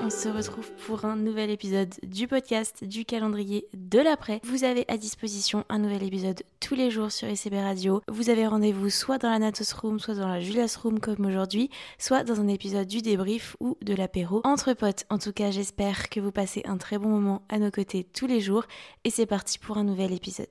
on se retrouve pour un nouvel épisode du podcast du calendrier de l'après. Vous avez à disposition un nouvel épisode tous les jours sur ECB Radio. Vous avez rendez-vous soit dans la Natos Room, soit dans la Julias Room comme aujourd'hui, soit dans un épisode du débrief ou de l'apéro entre potes. En tout cas, j'espère que vous passez un très bon moment à nos côtés tous les jours et c'est parti pour un nouvel épisode.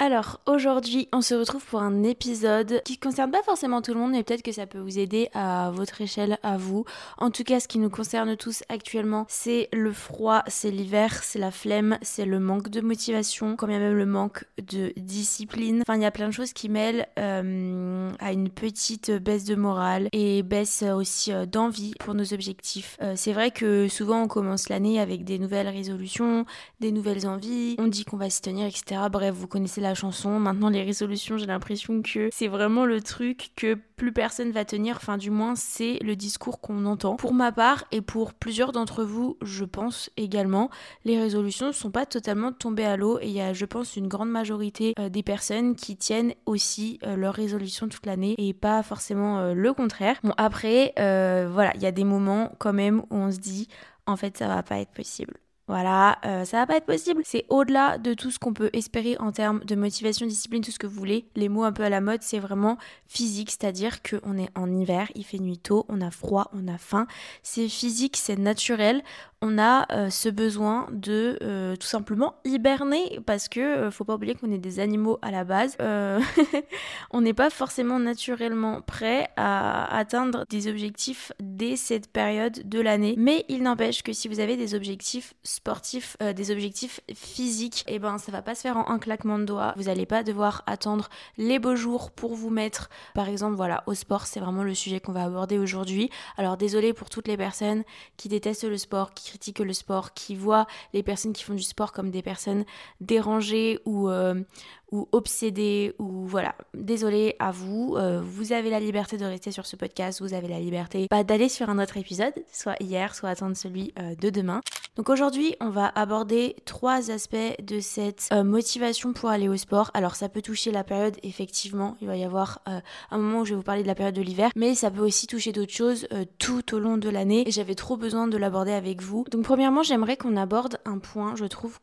Alors aujourd'hui, on se retrouve pour un épisode qui concerne pas forcément tout le monde, mais peut-être que ça peut vous aider à votre échelle, à vous. En tout cas, ce qui nous concerne tous actuellement, c'est le froid, c'est l'hiver, c'est la flemme, c'est le manque de motivation, quand même le manque de discipline. Enfin, il y a plein de choses qui mêlent euh, à une petite baisse de morale et baisse aussi euh, d'envie pour nos objectifs. Euh, c'est vrai que souvent on commence l'année avec des nouvelles résolutions, des nouvelles envies, on dit qu'on va s'y tenir, etc. Bref, vous connaissez la chanson. Maintenant, les résolutions, j'ai l'impression que c'est vraiment le truc que plus personne va tenir. Enfin, du moins, c'est le discours qu'on entend. Pour ma part et pour plusieurs d'entre vous, je pense également, les résolutions ne sont pas totalement tombées à l'eau et il y a, je pense, une grande majorité euh, des personnes qui tiennent aussi euh, leurs résolutions toute l'année et pas forcément euh, le contraire. Bon, après, voilà, il y a des moments quand même où on se dit, en fait, ça va pas être possible. Voilà, euh, ça va pas être possible. C'est au-delà de tout ce qu'on peut espérer en termes de motivation, discipline, tout ce que vous voulez. Les mots un peu à la mode, c'est vraiment physique, c'est-à-dire qu'on est en hiver, il fait nuit tôt, on a froid, on a faim. C'est physique, c'est naturel on a euh, ce besoin de euh, tout simplement hiberner parce que faut pas oublier qu'on est des animaux à la base. on n'est pas forcément naturellement prêt à atteindre des objectifs dès cette période de l'année. Mais il n'empêche que si vous avez des objectifs sportifs, des objectifs physiques, et eh ben ça va pas se faire en un claquement de doigts. Vous n'allez pas devoir attendre les beaux jours pour vous mettre, par exemple, voilà, au sport. C'est vraiment le sujet qu'on va aborder aujourd'hui. Alors désolé pour toutes les personnes qui détestent le sport, qui critique le sport, qui voit les personnes qui font du sport comme des personnes dérangées ou, euh, ou ou voilà. Désolé à vous, euh, vous avez la liberté de rester sur ce podcast, vous avez la liberté pas d'aller sur un autre épisode, soit hier, soit attendre celui euh, de demain. Donc aujourd'hui, on va aborder trois aspects de cette euh, motivation pour aller au sport. Alors ça peut toucher la période, effectivement, il va y avoir un moment où je vais vous parler de la période de l'hiver, mais ça peut aussi toucher d'autres choses tout au long de l'année et j'avais trop besoin de l'aborder avec vous. Donc premièrement, j'aimerais qu'on aborde un point, je trouve,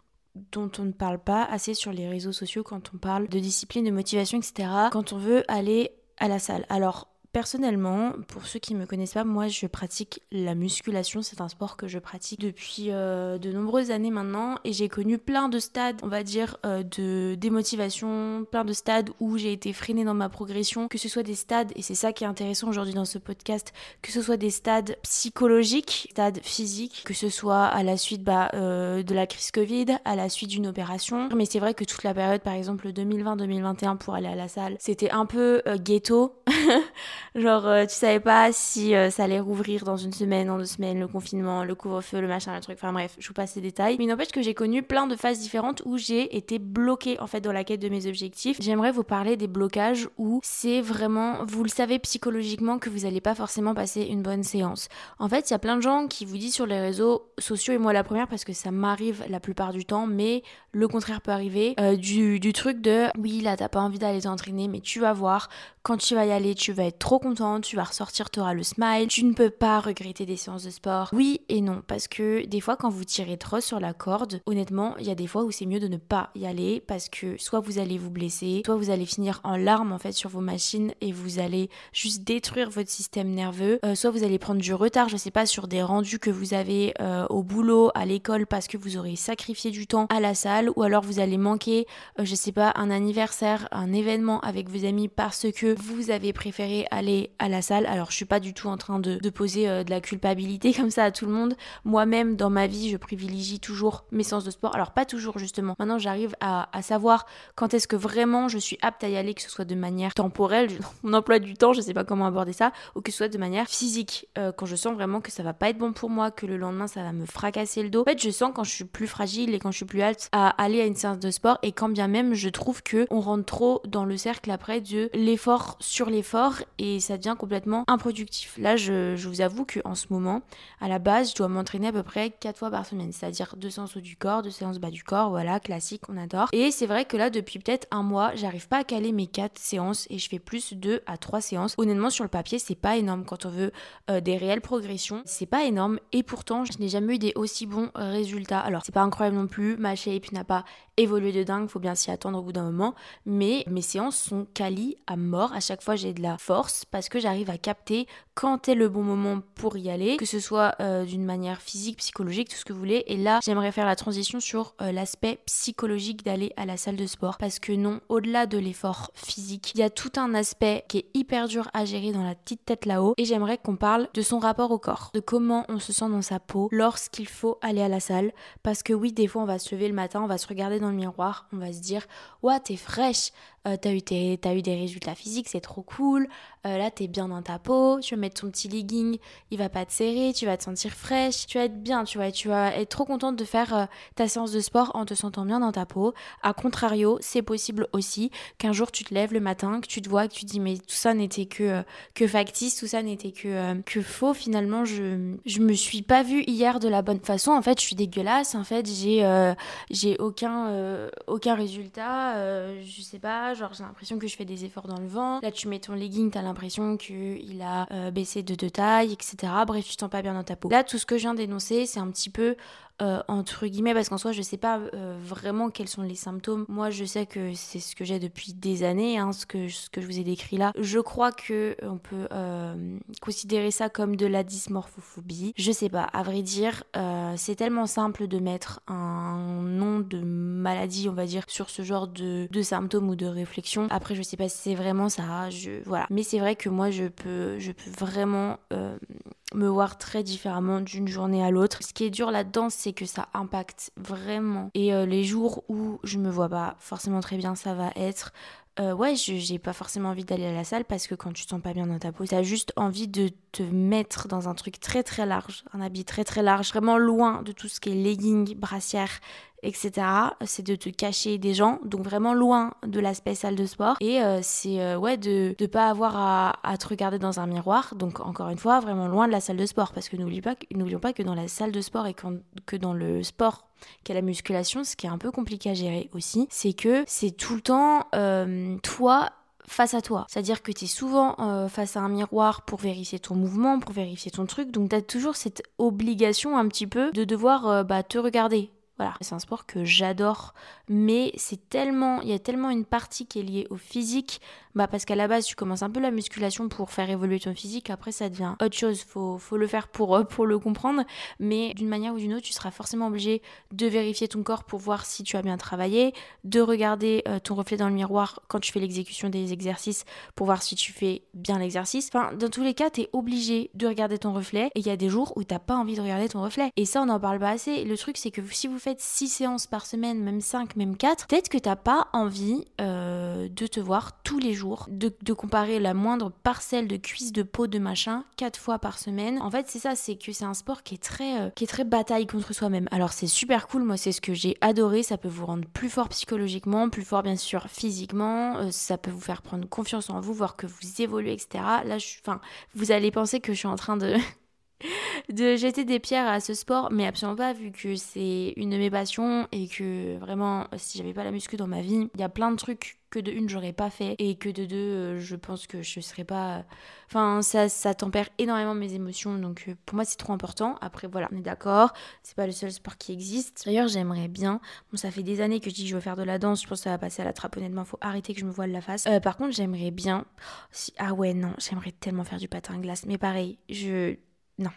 dont on ne parle pas assez sur les réseaux sociaux quand on parle de discipline, de motivation, etc. Quand on veut aller à la salle. Alors, Personnellement, pour ceux qui ne me connaissent pas, moi je pratique la musculation. C'est un sport que je pratique depuis euh, de nombreuses années maintenant et j'ai connu plein de stades, on va dire, euh, de démotivation, plein de stades où j'ai été freinée dans ma progression, que ce soit des stades, et c'est ça qui est intéressant aujourd'hui dans ce podcast, que ce soit des stades psychologiques, stades physiques, que ce soit à la suite bah, euh, de la crise Covid, à la suite d'une opération. Mais c'est vrai que toute la période, par exemple 2020-2021 pour aller à la salle, c'était un peu ghetto. Genre, euh, tu savais pas si euh, ça allait rouvrir dans une semaine, dans deux semaines, le confinement, le couvre-feu, le machin, le truc. Enfin bref, je vous passe les détails. Mais n'empêche que j'ai connu plein de phases différentes où j'ai été bloquée en fait dans la quête de mes objectifs. J'aimerais vous parler des blocages où c'est vraiment, vous le savez psychologiquement que vous allez pas forcément passer une bonne séance. En fait, il y a plein de gens qui vous disent sur les réseaux sociaux, et moi la première parce que ça m'arrive la plupart du temps, mais le contraire peut arriver, euh, du, du truc de oui, là t'as pas envie d'aller t'entraîner, mais tu vas voir, quand tu vas y aller, tu vas être trop content, tu vas ressortir, tu auras le smile, tu ne peux pas regretter des séances de sport. Oui et non, parce que des fois quand vous tirez trop sur la corde, honnêtement, il y a des fois où c'est mieux de ne pas y aller parce que soit vous allez vous blesser, soit vous allez finir en larmes en fait sur vos machines et vous allez juste détruire votre système nerveux, euh, soit vous allez prendre du retard, je sais pas, sur des rendus que vous avez euh, au boulot, à l'école parce que vous aurez sacrifié du temps à la salle, ou alors vous allez manquer, euh, je sais pas, un anniversaire, un événement avec vos amis parce que vous avez préféré aller à la salle. Alors je suis pas du tout en train de, poser euh, de la culpabilité comme ça à tout le monde. Moi-même dans ma vie je privilégie toujours mes séances de sport. Alors pas toujours justement. Maintenant j'arrive à, savoir quand est-ce que vraiment je suis apte à y aller, que ce soit de manière temporelle, mon emploi du temps, je sais pas comment aborder ça, ou que ce soit de manière physique. Euh, quand je sens vraiment que ça va pas être bon pour moi, que le lendemain ça va me fracasser le dos. En fait je sens quand je suis plus fragile et quand je suis plus halte à aller à une séance de sport et quand bien même je trouve que on rentre trop dans le cercle après de l'effort sur l'effort et et ça devient complètement improductif. Là, je, vous avoue qu'en ce moment, à la base, je dois m'entraîner à peu près 4 fois par semaine, c'est-à-dire deux séances haut du corps, deux séances bas du corps, voilà, classique, on adore. Et c'est vrai que là, depuis peut-être un mois, j'arrive pas à caler mes 4 séances et je fais plus 2 à 3 séances. Honnêtement, sur le papier, c'est pas énorme quand on veut euh, des réelles progressions, c'est pas énorme et pourtant, je n'ai jamais eu des aussi bons résultats. Alors, c'est pas incroyable non plus, ma shape n'a pas évolué de dingue, faut bien s'y attendre au bout d'un moment, mais mes séances sont quali à mort. À chaque fois, j'ai de la force parce que j'arrive à capter quand est le bon moment pour y aller, que ce soit euh, d'une manière physique, psychologique, tout ce que vous voulez. Et là, j'aimerais faire la transition sur euh, l'aspect psychologique d'aller à la salle de sport. Parce que non, au-delà de l'effort physique, il y a tout un aspect qui est hyper dur à gérer dans la petite tête là-haut. Et j'aimerais qu'on parle de son rapport au corps, de comment on se sent dans sa peau lorsqu'il faut aller à la salle. Parce que oui, des fois, on va se lever le matin, on va se regarder dans le miroir, on va se dire, ouais, t'es fraîche, euh, t'as eu, des résultats physiques, c'est trop cool, là t'es bien dans ta peau, tu vas ton petit legging, il va pas te serrer, tu vas te sentir fraîche, tu vas être bien, tu vois, tu vas être trop contente de faire euh, ta séance de sport en te sentant bien dans ta peau. A contrario, c'est possible aussi qu'un jour tu te lèves le matin, que tu te vois, que tu te dis mais tout ça n'était que, que factice, tout ça n'était que, que faux, finalement je, je me suis pas vue hier de la bonne façon, en fait je suis dégueulasse, en fait j'ai j'ai aucun, aucun résultat, je sais pas, genre j'ai l'impression que je fais des efforts dans le vent. Là, tu mets ton legging, t'as l'impression qu'il a baissé de deux tailles, etc. Bref, tu te sens pas bien dans ta peau. Là, tout ce que je viens d'énoncer, c'est un petit peu euh, entre guillemets, parce qu'en soi, je sais pas euh, vraiment quels sont les symptômes. Moi, je sais que c'est ce que j'ai depuis des années, hein, ce, que, ce que je vous ai décrit là. Je crois que on peut euh, considérer ça comme de la dysmorphophobie. Je sais pas, à vrai dire, c'est tellement simple de mettre un nom de maladie, on va dire, sur ce genre de, de symptômes ou de réflexions. Après, je sais pas si c'est vraiment ça, je, voilà. Mais c'est vrai que moi, je peux, je peux vraiment me voir très différemment d'une journée à l'autre. Ce qui est dur là-dedans, c'est que ça impacte vraiment. Et euh, les jours où je me vois pas forcément très bien, ça va être euh, ouais, j'ai pas forcément envie d'aller à la salle parce que quand tu te sens pas bien dans ta peau, t'as juste envie de te mettre dans un truc très très large, un habit très très large, vraiment loin de tout ce qui est legging, brassière, etc. C'est de te cacher des gens, donc vraiment loin de l'aspect salle de sport. Et euh, c'est euh, ouais de ne pas avoir à, te regarder dans un miroir, donc encore une fois vraiment loin de la salle de sport, parce que n'oublions pas, pas que dans la salle de sport et que dans le sport qu'est la musculation, ce qui est un peu compliqué à gérer aussi, c'est que c'est tout le temps euh, toi face à toi. C'est-à-dire que tu es souvent face à un miroir pour vérifier ton mouvement, pour vérifier ton truc. Donc tu as toujours cette obligation un petit peu de devoir bah, te regarder. Voilà, c'est un sport que j'adore, mais c'est tellement, il y a tellement une partie qui est liée au physique, bah parce qu'à la base tu commences un peu la musculation pour faire évoluer ton physique, après ça devient autre chose, faut, faut le faire pour, euh, pour le comprendre, mais d'une manière ou d'une autre tu seras forcément obligé de vérifier ton corps pour voir si tu as bien travaillé, de regarder euh, ton reflet dans le miroir quand tu fais l'exécution des exercices pour voir si tu fais bien l'exercice. Enfin, dans tous les cas, tu es obligé de regarder ton reflet et il y a des jours où t'as pas envie de regarder ton reflet. Et ça, on n'en parle pas assez. Le truc, c'est que si vous faites 6 séances par semaine, même 5, même 4, peut-être que t'as pas envie euh, de te voir tous les jours, de, comparer la moindre parcelle de cuisse, de peau, de machin, 4 fois par semaine. En fait, c'est ça, c'est que c'est un sport qui est très, euh, qui est très bataille contre soi-même. Alors c'est super cool, moi c'est ce que j'ai adoré, ça peut vous rendre plus fort psychologiquement, plus fort bien sûr physiquement, euh, ça peut vous faire prendre confiance en vous, voir que vous évoluez, etc. Là, je, enfin, vous allez penser que je suis en train de de jeter des pierres à ce sport, mais absolument pas, vu que c'est une de mes passions et que vraiment, si j'avais pas la muscu dans ma vie, il y a plein de trucs que de une j'aurais pas fait et que de deux euh, je pense que je serais pas enfin ça ça tempère énormément mes émotions. Donc euh, pour moi c'est trop important. Après voilà on est d'accord. C'est pas le seul sport qui existe. D'ailleurs j'aimerais bien. Bon ça fait des années que je dis que je veux faire de la danse. Je pense que ça va passer à la trappe honnêtement. Faut arrêter que je me voile la face. Euh, par contre j'aimerais bien ah ouais non j'aimerais tellement faire du patin glace. Mais pareil je non.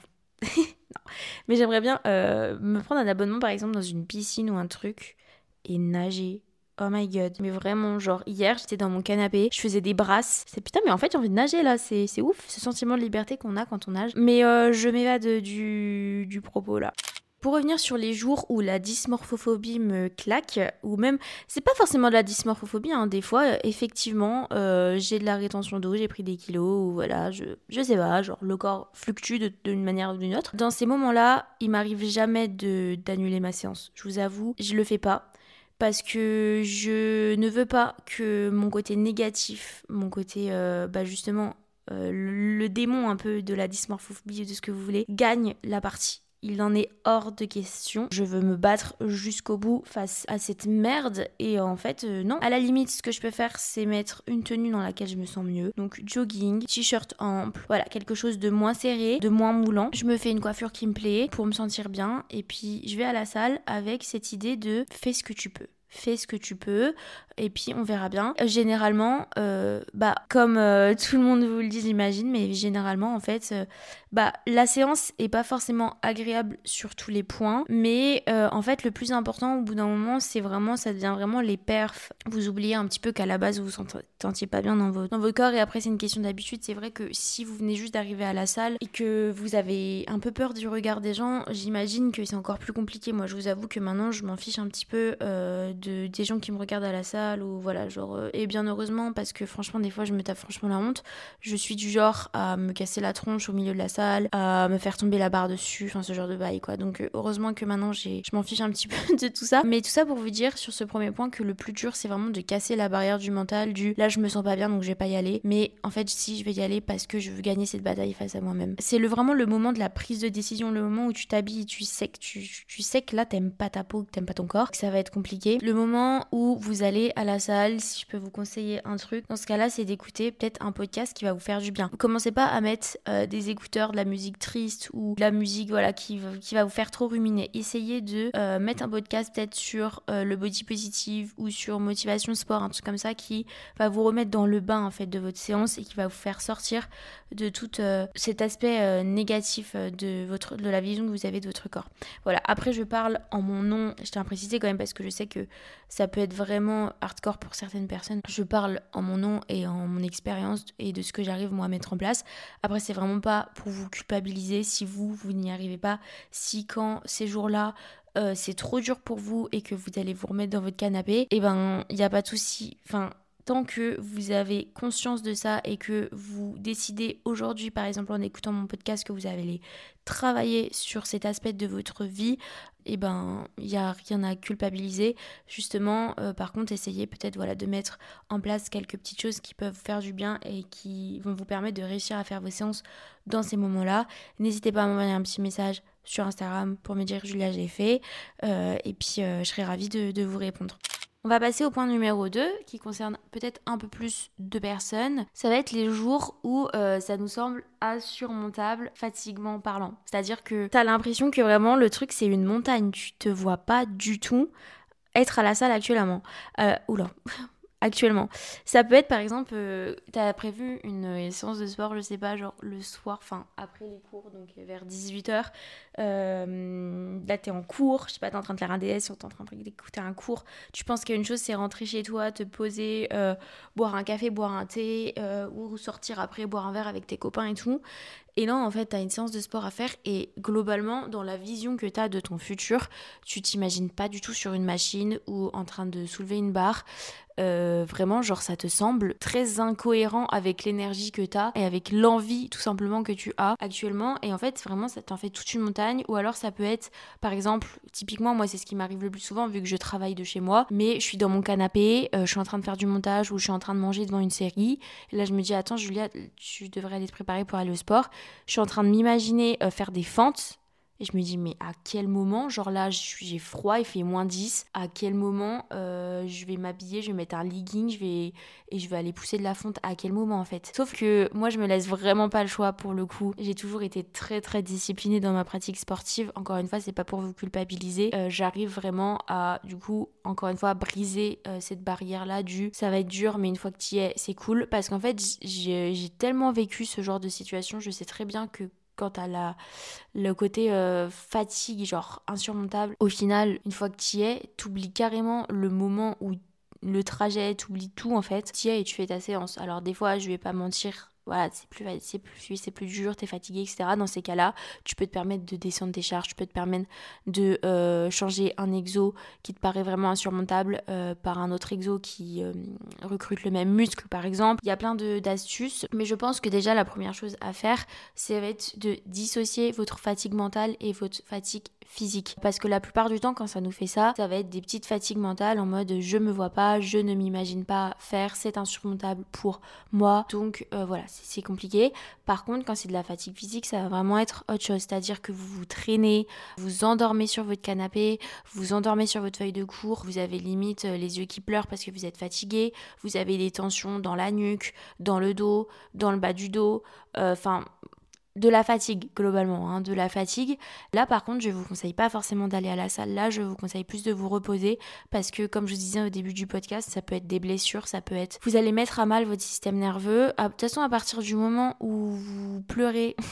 Mais j'aimerais bien euh, me prendre un abonnement par exemple dans une piscine ou un truc et nager. Oh my god. Mais vraiment, genre hier j'étais dans mon canapé, je faisais des brasses. C'est putain, mais en fait j'ai envie de nager là. C'est ouf ce sentiment de liberté qu'on a quand on nage. Mais euh, je m'évade du, du propos là. Pour revenir sur les jours où la dysmorphophobie me claque, ou même, c'est pas forcément de la dysmorphophobie, hein, des fois, euh, effectivement, euh, j'ai de la rétention d'eau, j'ai pris des kilos, ou voilà, je, je sais pas, genre le corps fluctue d'une manière ou d'une autre. Dans ces moments-là, il m'arrive jamais d'annuler ma séance. Je vous avoue, je le fais pas parce que je ne veux pas que mon côté négatif, mon côté euh, bah justement le démon un peu de la dysmorphophobie, de ce que vous voulez, gagne la partie il en est hors de question. Je veux me battre jusqu'au bout face à cette merde. Et en fait, euh, non. À la limite, ce que je peux faire, c'est mettre une tenue dans laquelle je me sens mieux. Donc jogging, t-shirt ample, voilà, quelque chose de moins serré, de moins moulant. Je me fais une coiffure qui me plaît pour me sentir bien. Et puis, je vais à la salle avec cette idée de fais ce que tu peux fais ce que tu peux et puis on verra bien. Généralement, euh, bah comme euh, tout le monde vous le dit, j'imagine, mais généralement en fait, bah la séance est pas forcément agréable sur tous les points, mais euh, en fait le plus important au bout d'un moment c'est vraiment ça devient vraiment les perfs. Vous oubliez un petit peu qu'à la base vous vous sentiez pas bien dans votre, dans votre corps et après c'est une question d'habitude. C'est vrai que si vous venez juste d'arriver à la salle et que vous avez un peu peur du regard des gens, j'imagine que c'est encore plus compliqué. Moi je vous avoue que maintenant je m'en fiche un petit peu euh, de des gens qui me regardent à la salle ou voilà genre euh, et bien heureusement parce que franchement des fois je me tape franchement la honte. Je suis du genre à me casser la tronche au milieu de la salle à me faire tomber la barre dessus, enfin ce genre de bail quoi. Donc euh, heureusement que maintenant je m'en fiche un petit peu de tout ça. Mais tout ça pour vous dire sur ce premier point que le plus dur c'est vraiment de casser la barrière du mental, du là je me sens pas bien donc je vais pas y aller. Mais en fait si je vais y aller parce que je veux gagner cette bataille face à moi-même. C'est le, vraiment le moment de la prise de décision, le moment où tu t'habilles, tu sais que tu, tu sais que là t'aimes pas ta peau, que t'aimes pas ton corps, que ça va être compliqué. Le moment où vous allez à la salle, si je peux vous conseiller un truc, dans ce cas-là c'est d'écouter peut-être un podcast qui va vous faire du bien. Commencez pas à mettre euh, des écouteurs de la musique triste ou la musique voilà qui, va vous faire trop ruminer. Essayez de euh, mettre un podcast peut-être sur euh, le body positive ou sur motivation sport, un truc comme ça qui va vous remettre dans le bain en fait de votre séance et qui va vous faire sortir de tout cet aspect négatif de votre de la vision que vous avez de votre corps. Voilà. Après je parle en mon nom, je tiens à préciser quand même parce que je sais que ça peut être vraiment hardcore pour certaines personnes. Je parle en mon nom et en mon expérience et de ce que j'arrive moi à mettre en place. Après c'est vraiment pas pour vous culpabiliser si vous vous n'y arrivez pas, si quand ces jours-là euh, c'est trop dur pour vous et que vous allez vous remettre dans votre canapé, et eh ben il n'y a pas de souci. Enfin, tant que vous avez conscience de ça et que vous décidez aujourd'hui, par exemple en écoutant mon podcast, que vous allez travailler sur cet aspect de votre vie, et eh ben il n'y a rien à culpabiliser. Justement, euh, par contre, essayez peut-être voilà, de mettre en place quelques petites choses qui peuvent vous faire du bien et qui vont vous permettre de réussir à faire vos séances dans ces moments-là. N'hésitez pas à m'envoyer un petit message sur Instagram pour me dire Julia, j'ai fait. Euh, et puis, euh, je serai ravie de vous répondre. On va passer au point numéro 2 qui concerne peut-être un peu plus de personnes. Ça va être les jours où euh, ça nous semble insurmontable, fatiguement parlant. C'est-à-dire que t'as l'impression que vraiment le truc c'est une montagne. Tu te vois pas du tout être à la salle actuellement. Euh, oula, actuellement. Ça peut être par exemple, euh, tu as prévu une, séance de sport, je sais pas, genre le soir, enfin après les cours, donc vers 18h. Euh, là, tu es en cours, je sais pas, tu en train de faire un DS ou tu en train d'écouter un cours. Tu penses qu'il y a une chose, c'est rentrer chez toi, te poser, euh, boire un café, boire un thé, ou sortir après, boire un verre avec tes copains et tout. Et là, en fait, tu as une séance de sport à faire et globalement, dans la vision que tu as de ton futur, tu t'imagines pas du tout sur une machine ou en train de soulever une barre. Euh, vraiment, genre, ça te semble très incohérent avec l'énergie que tu as et avec l'envie tout simplement que tu as actuellement. Et en fait, vraiment, ça t'en fait toute une montagne. Ou alors, ça peut être, par exemple, typiquement, moi, c'est ce qui m'arrive le plus souvent vu que je travaille de chez moi, mais je suis dans mon canapé, euh, je suis en train de faire du montage ou je suis en train de manger devant une série. Et là, je me dis, attends, Julia, tu devrais aller te préparer pour aller au sport. Je suis en train de m'imaginer euh, faire des fentes et je me dis, mais à quel moment, genre là, j'ai froid, il fait moins 10, à quel moment euh, je vais m'habiller, je vais mettre un legging, je vais, et je vais aller pousser de la fonte, à quel moment en fait? Sauf que moi, je me laisse vraiment pas le choix pour le coup. J'ai toujours été très très disciplinée dans ma pratique sportive. Encore une fois, c'est pas pour vous culpabiliser. Euh, j'arrive vraiment à, du coup, encore une fois, briser euh, cette barrière-là du ça va être dur, mais une fois que tu y es, c'est cool. Parce qu'en fait, j'ai tellement vécu ce genre de situation, je sais très bien que quand t'as la, le côté euh, fatigue, genre insurmontable, au final, une fois que tu es, t'oublies carrément le moment où le trajet, t'oublies tout en fait. Tu y es et tu fais ta séance. Alors des fois, je vais pas mentir, voilà, c'est plus, c'est plus, c'est plus dur, t'es fatigué, etc. Dans ces cas-là, tu peux te permettre de descendre tes charges, tu peux te permettre de euh, changer un exo qui te paraît vraiment insurmontable euh, par un autre exo qui euh, recrute le même muscle, par exemple. Il y a plein d'astuces, mais je pense que déjà la première chose à faire, c'est de dissocier votre fatigue mentale et votre fatigue physique. Parce que la plupart du temps, quand ça nous fait ça, ça va être des petites fatigues mentales en mode je me vois pas, je ne m'imagine pas faire, c'est insurmontable pour moi. Donc euh, voilà, c'est compliqué. Par contre, quand c'est de la fatigue physique, ça va vraiment être autre chose. C'est-à-dire que vous vous traînez, vous endormez sur votre canapé, vous endormez sur votre feuille de cours, vous avez limite euh, les yeux qui pleurent parce que vous êtes fatigué, vous avez des tensions dans la nuque, dans le dos, dans le bas du dos. Euh, enfin, de la fatigue globalement, hein, de la fatigue. Là par contre, je vous conseille pas forcément d'aller à la salle. Là, je vous conseille plus de vous reposer parce que comme je disais au début du podcast, ça peut être des blessures, ça peut être vous allez mettre à mal votre système nerveux. De toute façon, à partir du moment où vous pleurez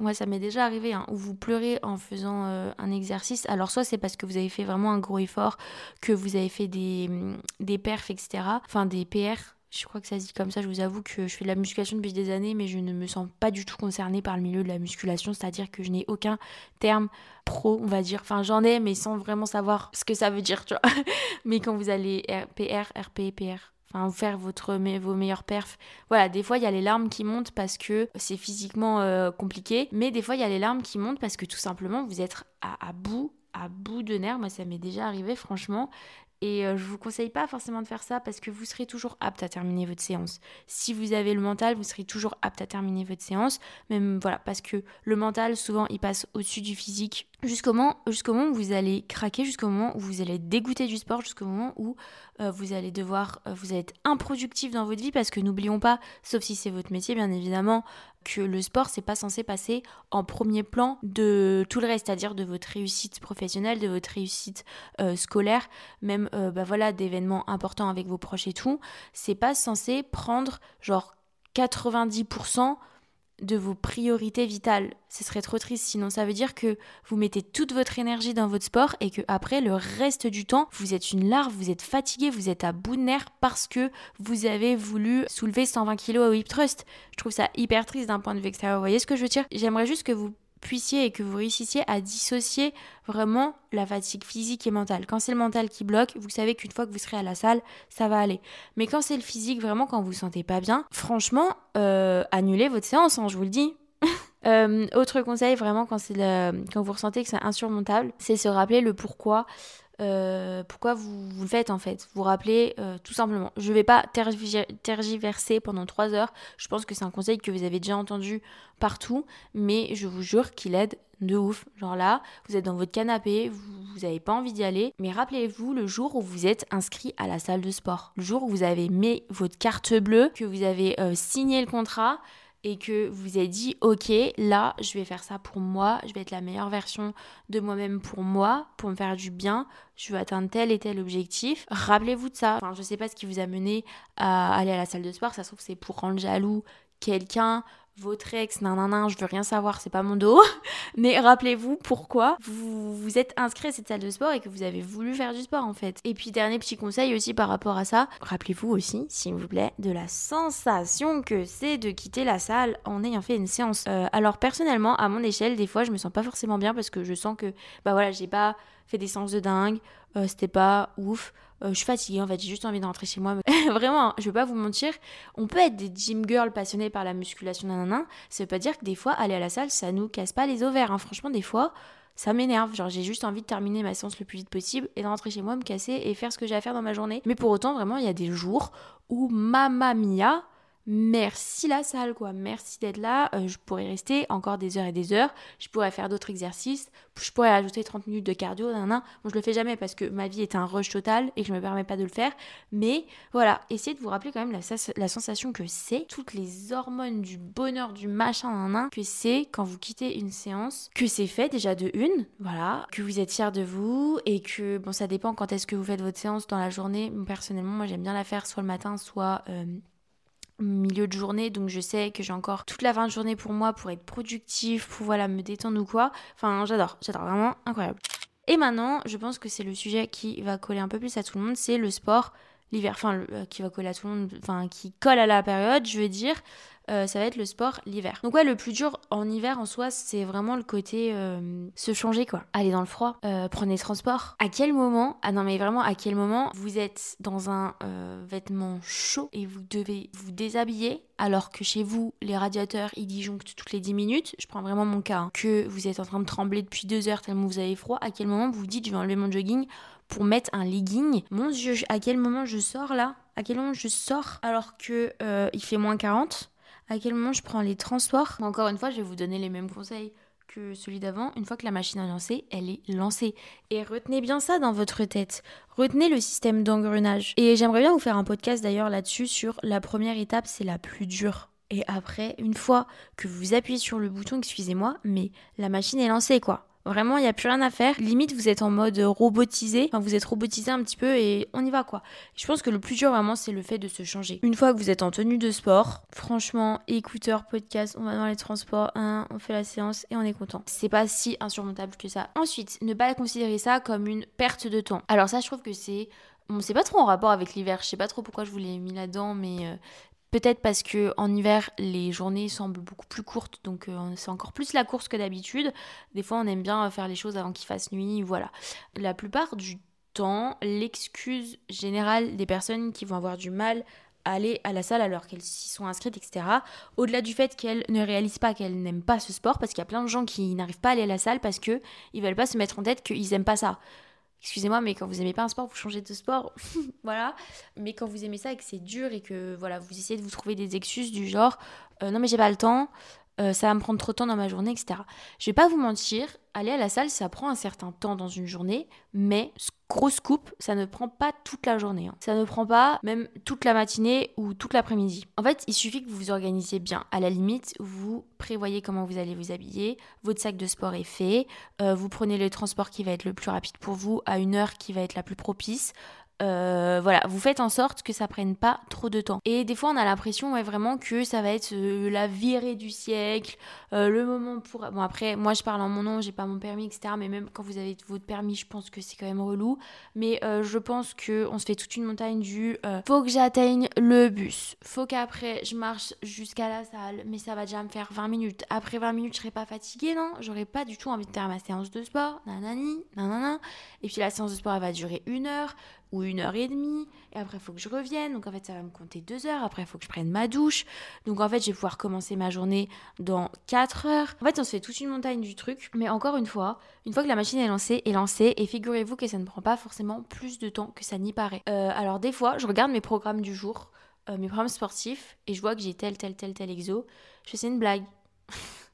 Moi, ça m'est déjà arrivé, hein, où vous pleurez en faisant euh, un exercice. Alors, soit c'est parce que vous avez fait vraiment un gros effort, que vous avez fait des, des perfs, etc. Enfin, des PR, je crois que ça se dit comme ça, je vous avoue que je fais de la musculation depuis des années, mais je ne me sens pas du tout concernée par le milieu de la musculation, c'est-à-dire que je n'ai aucun terme pro, on va dire. Enfin, j'en ai, mais sans vraiment savoir ce que ça veut dire, tu vois. mais quand vous allez PR, RP, PR, enfin vous faire votre, vos meilleurs perfs. Voilà, des fois il y a les larmes qui montent parce que c'est physiquement euh, compliqué, mais des fois il y a les larmes qui montent parce que tout simplement vous êtes à bout à bout de nerfs, moi ça m'est déjà arrivé franchement, et euh, je vous conseille pas forcément de faire ça parce que vous serez toujours apte à terminer votre séance. Si vous avez le mental, vous serez toujours apte à terminer votre séance. Même voilà, parce que le mental, souvent, il passe au-dessus du physique. Jusqu'au moment, jusqu'au moment où vous allez craquer, jusqu'au moment où vous allez dégoûter du sport, jusqu'au moment où euh, vous allez devoir, euh, vous allez être improductif dans votre vie parce que n'oublions pas, sauf si c'est votre métier bien évidemment, le sport c'est pas censé passer en premier plan de tout le reste, c'est-à-dire de votre réussite professionnelle, de votre réussite euh, scolaire, même bah voilà d'événements importants avec vos proches et tout. C'est pas censé prendre genre 90% de vos priorités vitales. Ce serait trop triste, sinon ça veut dire que vous mettez toute votre énergie dans votre sport et que après le reste du temps, vous êtes une larve, vous êtes fatigué, vous êtes à bout de nerfs parce que vous avez voulu soulever 120 kg au hip trust. Je trouve ça hyper triste d'un point de vue extérieur. Vous voyez ce que je veux dire? J'aimerais juste que vous puissiez et que vous réussissiez à dissocier vraiment la fatigue physique et mentale. Quand c'est le mental qui bloque, vous savez qu'une fois que vous serez à la salle, ça va aller. Mais quand c'est le physique, vraiment quand vous vous sentez pas bien, franchement, euh, annulez votre séance, hein, je vous le dis. Euh, autre conseil, vraiment, quand, quand vous ressentez que c'est insurmontable, c'est se rappeler le pourquoi euh, pourquoi vous, vous, le faites en fait? Vous rappelez euh, tout simplement. Je ne vais pas tergiverser pendant 3 heures. Je pense que c'est un conseil que vous avez déjà entendu partout, mais je vous jure qu'il aide de ouf. Genre là, vous êtes dans votre canapé, vous n'avez pas envie d'y aller, mais rappelez-vous le jour où vous êtes inscrit à la salle de sport, le jour où vous avez mis votre carte bleue, que vous avez euh, signé le contrat et que vous avez dit ok là je vais faire ça pour moi je vais être la meilleure version de moi-même pour moi pour me faire du bien je veux atteindre tel et tel objectif. Rappelez-vous de ça. Enfin je sais pas ce qui vous a mené à aller à la salle de sport. Ça se trouve c'est pour rendre jaloux quelqu'un votre ex, nan, nan, nan, je veux rien savoir, c'est pas mon dos. Mais rappelez-vous pourquoi vous vous êtes inscrit à cette salle de sport et que vous avez voulu faire du sport en fait. Et puis dernier petit conseil aussi par rapport à ça, rappelez-vous aussi, s'il vous plaît, de la sensation que c'est de quitter la salle en ayant fait une séance. Euh, alors personnellement, à mon échelle, des fois je me sens pas forcément bien parce que je sens que, bah voilà, j'ai pas fait des séances de dingue, euh, c'était pas ouf. Euh, je suis fatiguée en fait, j'ai juste envie de rentrer chez moi. Vraiment, je vais pas vous mentir, on peut être des gym girls passionnées par la musculation, nanana. Ça veut pas dire que des fois, aller à la salle, ça nous casse pas les ovaires. Hein. Franchement, des fois, ça m'énerve. Genre, j'ai juste envie de terminer ma séance le plus vite possible et de rentrer chez moi, me casser et faire ce que j'ai à faire dans ma journée. Mais pour autant, vraiment, il y a des jours où mamma mia, merci la salle, quoi. Merci d'être là. Euh, je pourrais rester encore des heures et des heures. Je pourrais faire d'autres exercices. Je pourrais ajouter 30 minutes de cardio. Nan, nan. Bon, je le fais jamais parce que ma vie est un rush total et que je me permets pas de le faire. Mais voilà, essayez de vous rappeler quand même la, sensation que c'est, toutes les hormones du bonheur, du machin, nan, nan, que c'est quand vous quittez une séance, que c'est fait déjà de une, voilà, que vous êtes fier de vous et que, bon, ça dépend quand est-ce que vous faites votre séance dans la journée. Personnellement, moi, j'aime bien la faire soit le matin, soit. Euh, milieu de journée, donc je sais que j'ai encore toute la fin de journée pour moi pour être productif, pour voilà me détendre ou quoi. Enfin, j'adore, j'adore vraiment incroyable. Et maintenant, je pense que c'est le sujet qui va coller un peu plus à tout le monde, c'est le sport l'hiver, enfin euh, qui va coller à tout le monde, enfin qui colle à la période, je veux dire, euh, ça va être le sport l'hiver. Donc ouais, le plus dur en hiver en soi, c'est vraiment le côté euh, se changer quoi. Aller dans le froid, prendre les transports. À quel moment, ah non mais vraiment à quel moment vous êtes dans un vêtement chaud et vous devez vous déshabiller alors que chez vous, les radiateurs, ils disjonctent toutes les 10 minutes? Je prends vraiment mon cas, hein. que vous êtes en train de trembler depuis deux heures tellement vous avez froid. À quel moment vous vous dites je vais enlever mon jogging pour mettre un legging? Mon dieu, à quel moment je sors là? À quel moment je sors alors que euh, il fait moins 40 À quel moment je prends les transports? Encore une fois, je vais vous donner les mêmes conseils que celui d'avant. Une fois que la machine est lancée, elle est lancée. Et retenez bien ça dans votre tête. Retenez le système d'engrenage. Et j'aimerais bien vous faire un podcast d'ailleurs là-dessus sur la première étape, c'est la plus dure. Et après, une fois que vous appuyez sur le bouton, excusez-moi, mais la machine est lancée quoi. Vraiment, il n'y a plus rien à faire. Limite, vous êtes en mode robotisé. Enfin, vous êtes robotisé un petit peu et on y va quoi. Je pense que le plus dur vraiment, c'est le fait de se changer. Une fois que vous êtes en tenue de sport, franchement, écouteurs, podcast, on va dans les transports, on fait la séance et on est content. C'est pas si insurmontable que ça. Ensuite, ne pas considérer ça comme une perte de temps. Alors ça, je trouve que c'est Bon, c'est pas trop en rapport avec l'hiver, je sais pas trop pourquoi je vous l'ai mis là-dedans, mais euh, Peut-être parce que en hiver, les journées semblent beaucoup plus courtes, donc euh, c'est encore plus la course que d'habitude. Des fois, on aime bien faire les choses avant qu'il fasse nuit, voilà. La plupart du temps, l'excuse générale des personnes qui vont avoir du mal à aller à la salle alors qu'elles s'y sont inscrites, etc. Au-delà du fait qu'elles ne réalisent pas qu'elles n'aiment pas ce sport, parce qu'il y a plein de gens qui n'arrivent pas à aller à la salle parce que ils veulent pas se mettre en tête qu'ils aiment pas ça excusez-moi, mais quand vous aimez pas un sport, vous changez de sport, voilà. Mais quand vous aimez ça et que c'est dur et que voilà, vous essayez de vous trouver des excuses du genre, euh, non mais j'ai pas le temps, euh, ça va me prendre trop de temps dans ma journée, etc. Je vais pas vous mentir, aller à la salle, ça prend un certain temps dans une journée, mais grosse coupe, ça ne prend pas toute la journée. Hein. Ça ne prend pas même toute la matinée ou toute l'après-midi. En fait, il suffit que vous vous organisiez bien. À la limite, vous prévoyez comment vous allez vous habiller, votre sac de sport est fait, euh, vous prenez le transport qui va être le plus rapide pour vous à une heure qui va être la plus propice. Euh, voilà, vous faites en sorte que ça prenne pas trop de temps. Et des fois, on a l'impression ouais, vraiment que ça va être euh, la virée du siècle, euh, le moment pour. Bon, après, moi je parle en mon nom, j'ai pas mon permis, etc. Mais même quand vous avez votre permis, je pense que c'est quand même relou. Mais je pense que on se fait toute une montagne du faut que j'atteigne le bus, faut qu'après je marche jusqu'à la salle, mais ça va déjà me faire 20 minutes. Après 20 minutes, je serai pas fatiguée, non? J'aurais pas du tout envie de faire ma séance de sport, nanani, nanana. Et puis la séance de sport, elle va durer une heure ou une heure et demie, et après il faut que je revienne, donc en fait ça va me compter deux heures, après il faut que je prenne ma douche, donc en fait je vais pouvoir commencer ma journée dans quatre heures. En fait on se fait toute une montagne du truc, mais encore une fois, une fois que la machine est lancée, est lancée, et figurez-vous que ça ne prend pas forcément plus de temps que ça n'y paraît. Euh, alors des fois, je regarde mes programmes du jour, euh, mes programmes sportifs, et je vois que j'ai tel, tel, tel, tel exo, je fais une blague.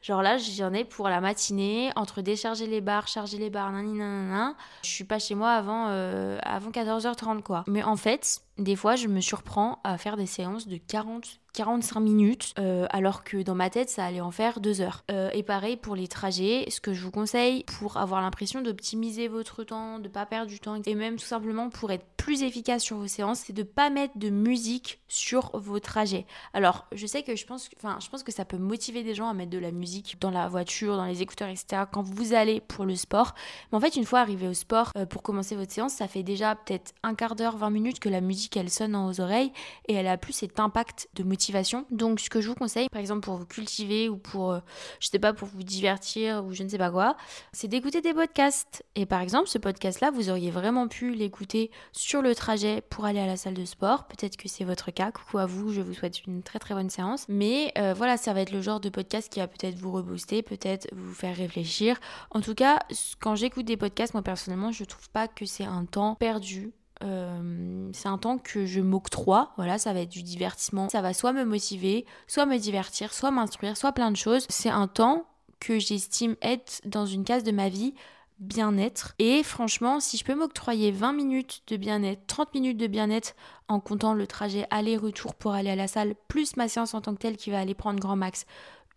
Genre là, j'en ai pour la matinée, entre décharger les barres, charger les barres, nanana. Je suis pas chez moi avant, euh, avant 14h30, quoi. Mais en fait, des fois, je me surprends à faire des séances de 40, 45 minutes, euh, alors que dans ma tête, ça allait en faire 2 heures. Euh, et pareil pour les trajets, ce que je vous conseille pour avoir l'impression d'optimiser votre temps, de pas perdre du temps, et même tout simplement pour être plus efficace sur vos séances, c'est de pas mettre de musique sur vos trajets. Alors, je sais que je pense, enfin, je pense que ça peut motiver des gens à mettre de la musique dans la voiture, dans les écouteurs, etc. quand vous allez pour le sport. Mais en fait, une fois arrivé au sport, euh, pour commencer votre séance, ça fait déjà peut-être un quart d'heure, 20 minutes que la musique elle sonne vos oreilles et elle a plus cet impact de motivation donc ce que je vous conseille, par exemple pour vous cultiver ou pour, euh, je sais pas, pour vous divertir ou je ne sais pas quoi, c'est d'écouter des podcasts. Et par exemple, ce podcast-là, vous auriez vraiment pu l'écouter sur le trajet pour aller à la salle de sport. Peut-être que c'est votre cas. Coucou à vous, je vous souhaite une très très bonne séance. Mais euh, voilà, ça va être le genre de podcast qui va peut-être vous rebooster, peut-être vous faire réfléchir. En tout cas, quand j'écoute des podcasts, moi personnellement, je trouve pas que c'est un temps perdu euh, c'est un temps que je m'octroie. Voilà, ça va être du divertissement. Ça va soit me motiver, soit me divertir, soit m'instruire, soit plein de choses. C'est un temps que j'estime être dans une case de ma vie bien-être. Et franchement, si je peux m'octroyer 20 minutes de bien-être, 30 minutes de bien-être en comptant le trajet aller-retour pour aller à la salle, plus ma séance en tant que telle qui va aller prendre grand max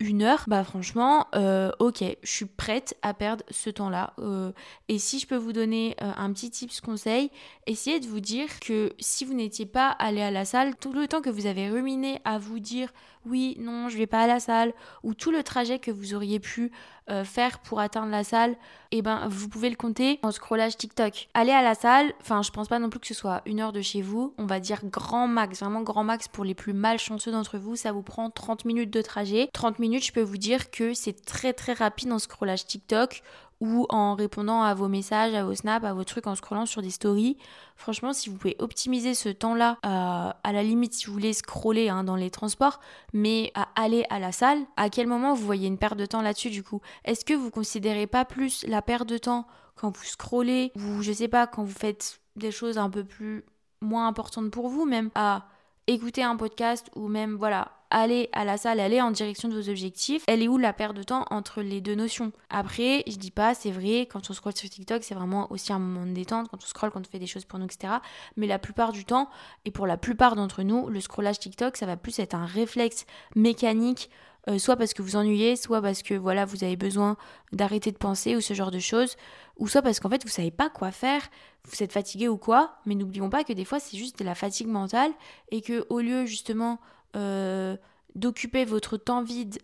une heure, bah franchement, euh, ok, je suis prête à perdre ce temps-là. Euh, et si je peux vous donner euh, un petit tips conseil, essayez de vous dire que si vous n'étiez pas allé à la salle, tout le temps que vous avez ruminé à vous dire oui, non, je vais pas à la salle, ou tout le trajet que vous auriez pu euh, faire pour atteindre la salle, eh ben vous pouvez le compter en scrollage TikTok. Allez à la salle, enfin je pense pas non plus que ce soit une heure de chez vous, on va dire grand max, vraiment grand max pour les plus malchanceux d'entre vous, ça vous prend 30 minutes de trajet. 30 minutes, je peux vous dire que c'est très très rapide en scrollage TikTok ou en répondant à vos messages, à vos snaps, à vos trucs, en scrollant sur des stories. Franchement, si vous pouvez optimiser ce temps-là, euh, à la limite si vous voulez scroller hein, dans les transports, mais à aller à la salle, à quel moment vous voyez une perte de temps là-dessus du coup? Est-ce que vous considérez pas plus la perte de temps quand vous scrollez ou je sais pas quand vous faites des choses un peu plus moins importantes pour vous même à écouter un podcast ou même voilà aller à la salle, aller en direction de vos objectifs, elle est où la perte de temps entre les deux notions? Après, je dis pas, c'est vrai, quand on scrolle sur TikTok, c'est vraiment aussi un moment de détente, quand on scrolle, quand on fait des choses pour nous, etc. Mais la plupart du temps, et pour la plupart d'entre nous, le scrollage TikTok, ça va plus être un réflexe mécanique euh, soit parce que vous ennuyez, soit parce que voilà, vous avez besoin d'arrêter de penser ou ce genre de choses, ou soit parce qu'en fait vous savez pas quoi faire, vous êtes fatigué ou quoi, mais n'oublions pas que des fois c'est juste de la fatigue mentale et que au lieu justement euh, d'occuper votre temps vide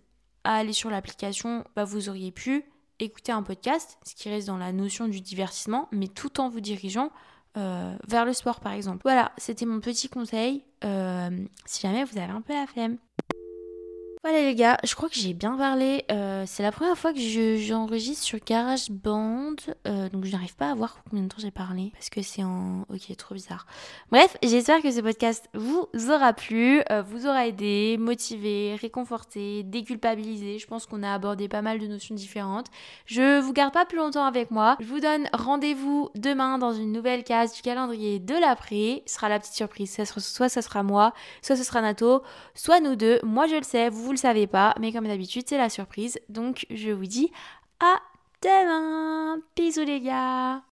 à aller sur l'application, bah, vous auriez pu écouter un podcast, ce qui reste dans la notion du divertissement, mais tout en vous dirigeant euh, vers le sport par exemple. Voilà, c'était mon petit conseil. si jamais vous avez un peu la flemme. Voilà les gars, je crois que j'ai bien parlé. Euh, c'est la première fois que j'enregistre sur GarageBand, euh, donc je n'arrive pas à voir combien de temps j'ai parlé parce que c'est en. Ok, trop bizarre. Bref, j'espère que ce podcast vous aura plu, euh, vous aura aidé, motivé, réconforté, déculpabilisé. Je pense qu'on a abordé pas mal de notions différentes. Je vous garde pas plus longtemps avec moi. Je vous donne rendez-vous demain dans une nouvelle case du calendrier de l'après. Ce sera la petite surprise. Soit ce sera moi, soit ce sera Nato, soit nous deux. Moi je le sais, vous vous le savez pas, mais comme d'habitude, c'est la surprise. Donc je vous dis à demain. Bisous les gars